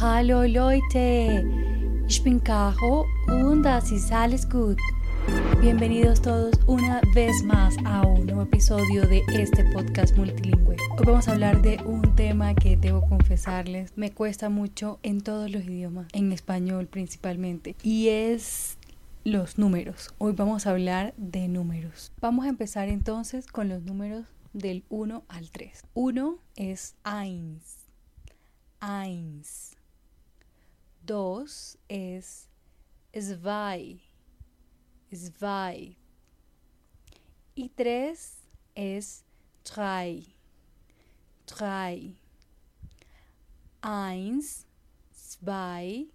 Hallo Leute, ich bin Caro und das ist. Bienvenidos todos una vez más a un nuevo episodio de este podcast multilingüe. Hoy vamos a hablar de un tema que debo confesarles me cuesta mucho en todos los idiomas, en español principalmente, y es los números. Hoy vamos a hablar de números. Vamos a empezar entonces con los números del 1 al 3. 1 es eins. Eins. 2 es zwei. Zwei. Y 3 es drei. Drei. Eins, zwei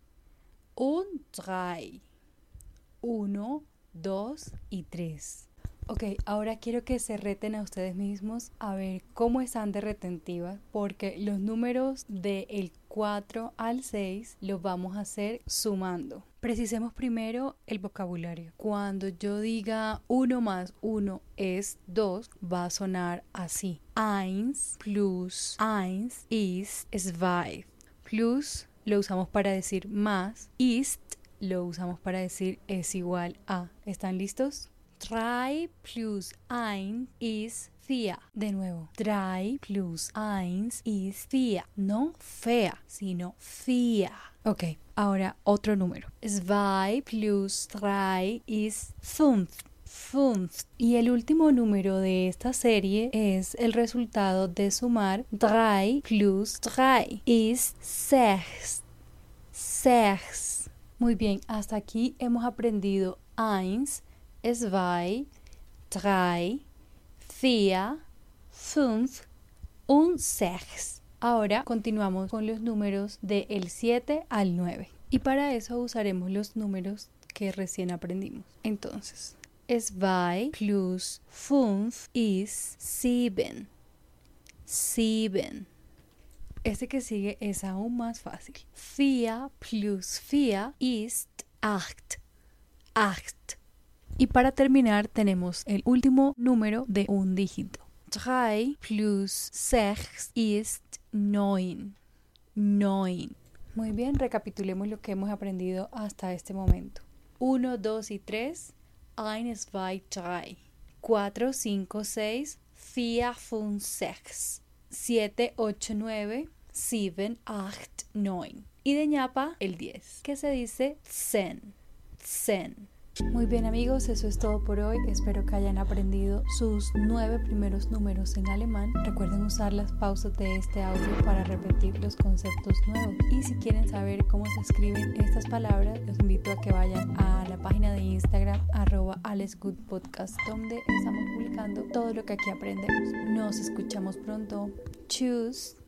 und drei. Uno, dos y tres. Ok, ahora quiero que se reten a ustedes mismos a ver cómo están de retentiva, porque los números del 4 al 6 los vamos a hacer sumando. Precisemos primero el vocabulario. Cuando yo diga 1 más 1 es 2, va a sonar así. Eins plus eins ist zwei. Plus lo usamos para decir más. Ist lo usamos para decir es igual a. ¿Están listos? 3 plus 1 ist 4. De nuevo, 3 plus 1 ist 4. No fea, sino 4. Ok, ahora otro número. 2 plus 3 ist 5. 5. Y el último número de esta serie es el resultado de sumar 3 plus 3 ist 6. 6. Muy bien, hasta aquí hemos aprendido 1, zwei, drei, vier, fünf und sechs. Ahora continuamos con los números del 7 al 9. Y para eso usaremos los números que recién aprendimos. Entonces, zwei plus fünf ist sieben. Sieben. Este que sigue es aún más fácil. Vier plus vier ist acht. Acht. Y para terminar tenemos el último número de un dígito. 3 plus 6 ist 9. 9. Muy bien, recapitulemos lo que hemos aprendido hasta este momento. 1, 2 y 3. 1, 2, 3. 4, 5, 6. 4, 5, 6. 7, 8, 9. 7, 8, 9. Y de ñapa el 10, que se dice zen. Zen. Muy bien amigos, eso es todo por hoy. Espero que hayan aprendido sus nueve primeros números en alemán. Recuerden usar las pausas de este audio para repetir los conceptos nuevos. Y si quieren saber cómo se escriben estas palabras, los invito a que vayan a la página de Instagram arroba Podcast donde estamos publicando todo lo que aquí aprendemos. Nos escuchamos pronto. Tschüss.